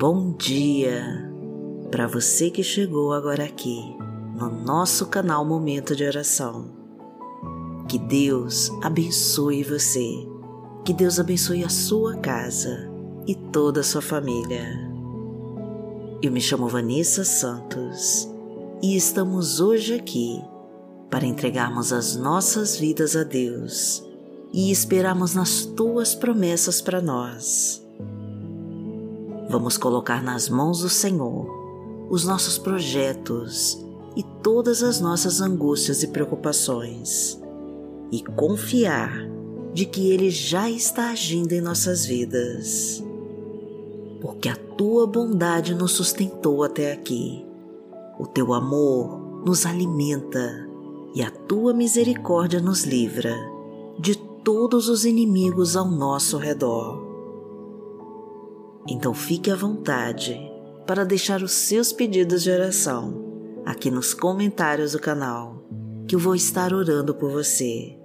Bom dia para você que chegou agora aqui no nosso canal Momento de Oração. Que Deus abençoe você, que Deus abençoe a sua casa e toda a sua família. Eu me chamo Vanessa Santos e estamos hoje aqui para entregarmos as nossas vidas a Deus e esperarmos nas tuas promessas para nós. Vamos colocar nas mãos do Senhor os nossos projetos e todas as nossas angústias e preocupações e confiar de que Ele já está agindo em nossas vidas. Porque a tua bondade nos sustentou até aqui, o teu amor nos alimenta e a tua misericórdia nos livra de todos os inimigos ao nosso redor. Então fique à vontade para deixar os seus pedidos de oração aqui nos comentários do canal, que eu vou estar orando por você.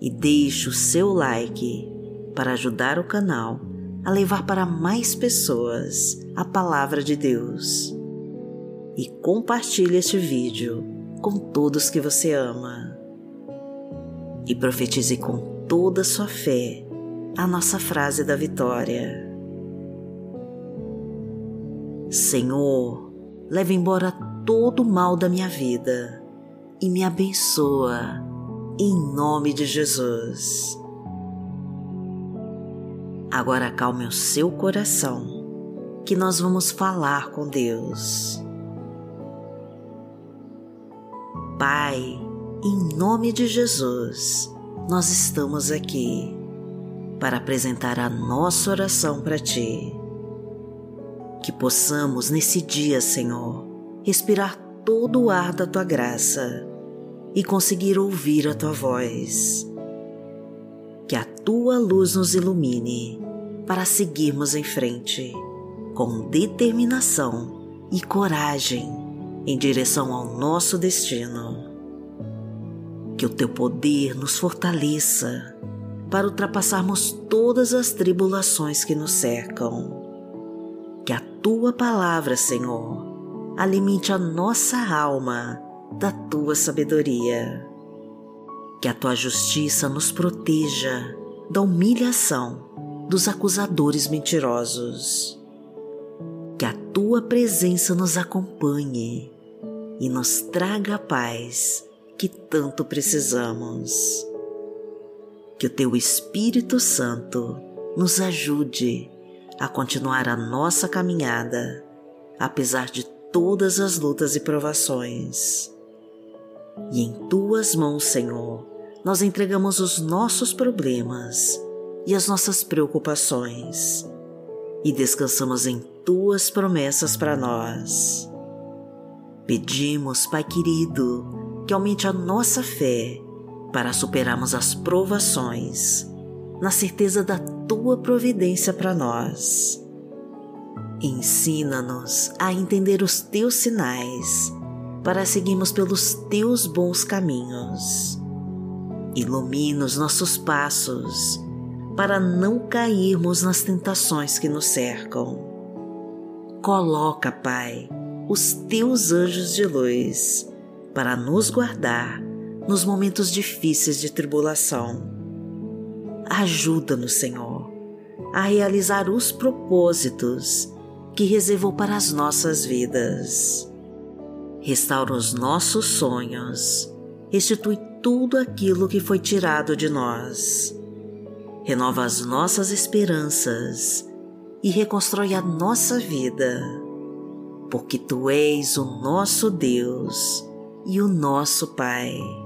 E deixe o seu like para ajudar o canal a levar para mais pessoas a palavra de Deus. E compartilhe este vídeo com todos que você ama. E profetize com toda a sua fé a nossa frase da vitória. Senhor, leve embora todo o mal da minha vida e me abençoa, em nome de Jesus. Agora acalme o seu coração, que nós vamos falar com Deus. Pai, em nome de Jesus, nós estamos aqui para apresentar a nossa oração para Ti que possamos nesse dia, Senhor, respirar todo o ar da tua graça e conseguir ouvir a tua voz. Que a tua luz nos ilumine para seguirmos em frente com determinação e coragem em direção ao nosso destino. Que o teu poder nos fortaleça para ultrapassarmos todas as tribulações que nos cercam que a tua palavra, Senhor, alimente a nossa alma da tua sabedoria. Que a tua justiça nos proteja da humilhação dos acusadores mentirosos. Que a tua presença nos acompanhe e nos traga a paz que tanto precisamos. Que o teu Espírito Santo nos ajude a continuar a nossa caminhada, apesar de todas as lutas e provações. E em tuas mãos, Senhor, nós entregamos os nossos problemas e as nossas preocupações e descansamos em tuas promessas para nós. Pedimos, Pai querido, que aumente a nossa fé para superarmos as provações na certeza da tua providência para nós. Ensina-nos a entender os teus sinais para seguirmos pelos teus bons caminhos. Ilumina os nossos passos para não cairmos nas tentações que nos cercam. Coloca, Pai, os teus anjos de luz para nos guardar nos momentos difíceis de tribulação Ajuda-nos, Senhor, a realizar os propósitos que reservou para as nossas vidas. Restaura os nossos sonhos, restitui tudo aquilo que foi tirado de nós. Renova as nossas esperanças e reconstrói a nossa vida, porque Tu és o nosso Deus e o nosso Pai.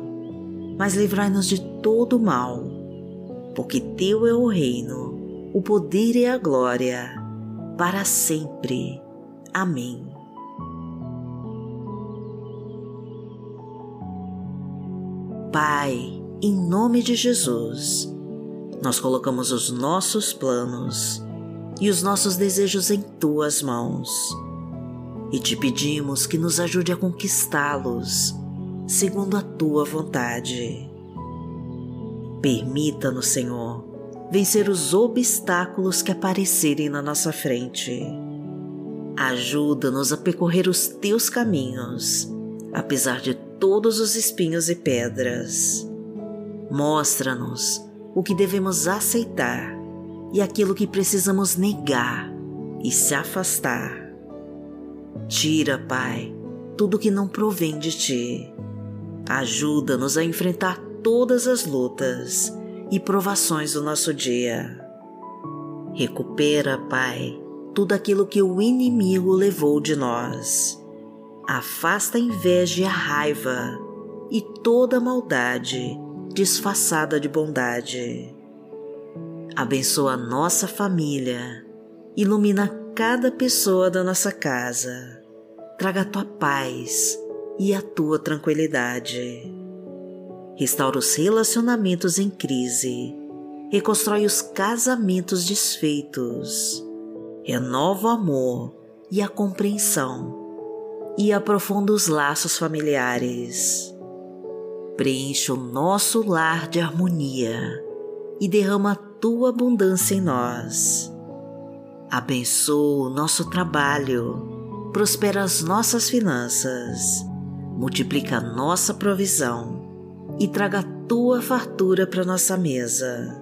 mas livrai-nos de todo mal, porque Teu é o reino, o poder e a glória, para sempre. Amém. Pai, em nome de Jesus, nós colocamos os nossos planos e os nossos desejos em tuas mãos e te pedimos que nos ajude a conquistá-los segundo a tua vontade. Permita-nos, Senhor, vencer os obstáculos que aparecerem na nossa frente. Ajuda-nos a percorrer os teus caminhos, apesar de todos os espinhos e pedras. Mostra-nos o que devemos aceitar e aquilo que precisamos negar e se afastar. Tira, Pai, tudo que não provém de ti. Ajuda-nos a enfrentar todas as lutas e provações do nosso dia. Recupera, Pai, tudo aquilo que o inimigo levou de nós. Afasta a inveja e a raiva e toda maldade disfarçada de bondade. Abençoa nossa família, ilumina cada pessoa da nossa casa, traga a tua paz e a tua tranquilidade restaura os relacionamentos em crise, reconstrói os casamentos desfeitos, renova o amor e a compreensão e aprofunda os laços familiares. Preenche o nosso lar de harmonia e derrama a tua abundância em nós. Abençoa o nosso trabalho, prospera as nossas finanças, multiplica a nossa provisão e traga a tua fartura para nossa mesa.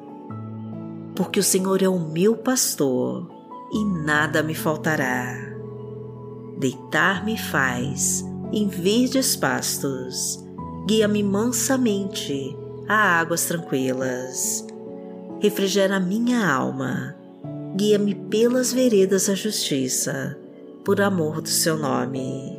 Porque o Senhor é o meu pastor e nada me faltará. Deitar-me faz em verdes pastos, guia-me mansamente a águas tranquilas. Refrigera minha alma, guia-me pelas veredas da justiça, por amor do seu nome.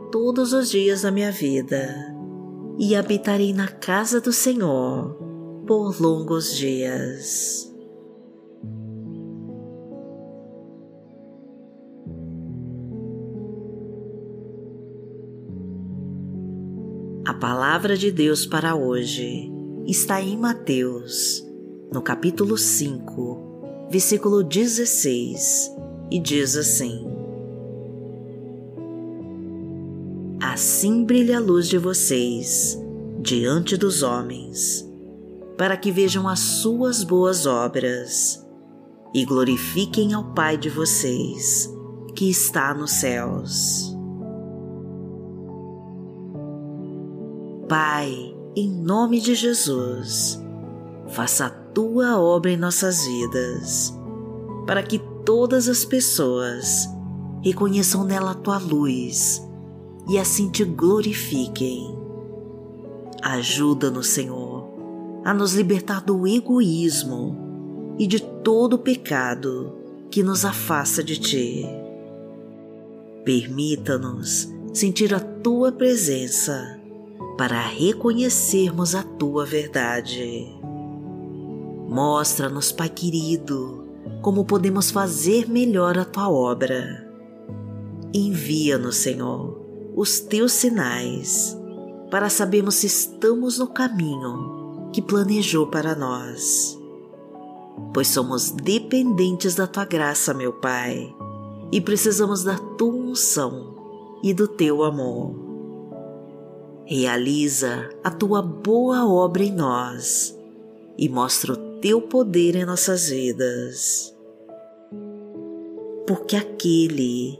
todos os dias da minha vida e habitarei na casa do Senhor por longos dias. A palavra de Deus para hoje está em Mateus, no capítulo 5, versículo 16, e diz assim: Assim brilha a luz de vocês diante dos homens, para que vejam as suas boas obras e glorifiquem ao Pai de vocês, que está nos céus. Pai, em nome de Jesus, faça a tua obra em nossas vidas, para que todas as pessoas reconheçam nela a tua luz e assim te glorifiquem. Ajuda-nos, Senhor, a nos libertar do egoísmo e de todo pecado que nos afasta de Ti. Permita-nos sentir a Tua presença para reconhecermos a Tua verdade. Mostra-nos, Pai querido, como podemos fazer melhor a Tua obra. Envia-nos, Senhor, os teus sinais para sabermos se estamos no caminho que planejou para nós. Pois somos dependentes da tua graça, meu Pai, e precisamos da tua unção e do teu amor. Realiza a tua boa obra em nós e mostra o teu poder em nossas vidas. Porque aquele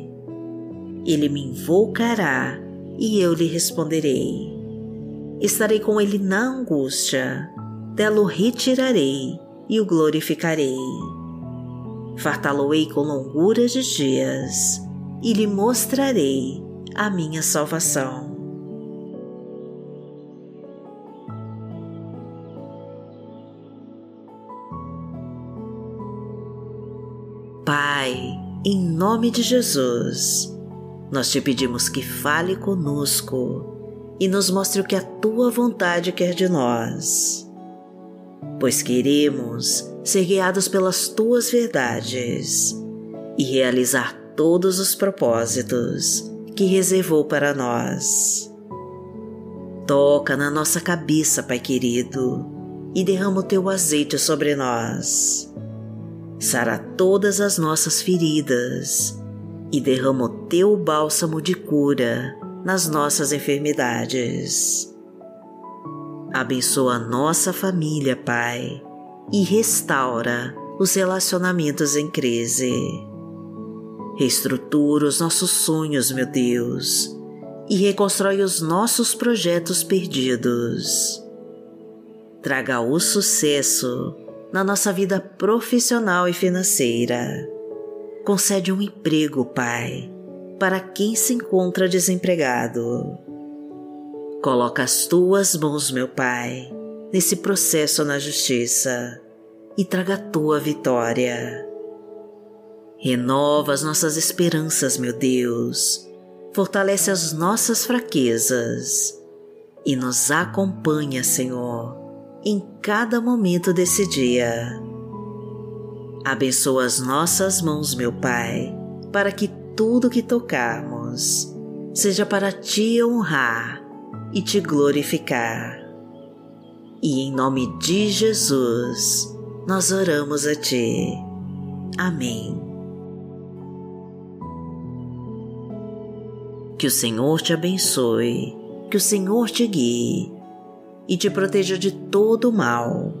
ele me invocará e eu lhe responderei. Estarei com ele na angústia, dela o retirarei e o glorificarei. Fartá-lo-ei com longuras de dias e lhe mostrarei a minha salvação. Pai, em nome de Jesus, nós te pedimos que fale conosco e nos mostre o que a tua vontade quer de nós, pois queremos ser guiados pelas tuas verdades e realizar todos os propósitos que reservou para nós. Toca na nossa cabeça, Pai querido, e derrama o teu azeite sobre nós. Sara todas as nossas feridas e derrama o teu bálsamo de cura nas nossas enfermidades. Abençoa nossa família, Pai, e restaura os relacionamentos em crise. Reestrutura os nossos sonhos, meu Deus, e reconstrói os nossos projetos perdidos. Traga o sucesso na nossa vida profissional e financeira Concede um emprego, Pai, para quem se encontra desempregado. Coloca as tuas mãos, meu Pai, nesse processo na justiça e traga a tua vitória. Renova as nossas esperanças, meu Deus, fortalece as nossas fraquezas e nos acompanha, Senhor, em cada momento desse dia Abençoa as nossas mãos, meu Pai, para que tudo que tocarmos seja para te honrar e te glorificar. E em nome de Jesus, nós oramos a Ti. Amém. Que o Senhor te abençoe, que o Senhor te guie e te proteja de todo mal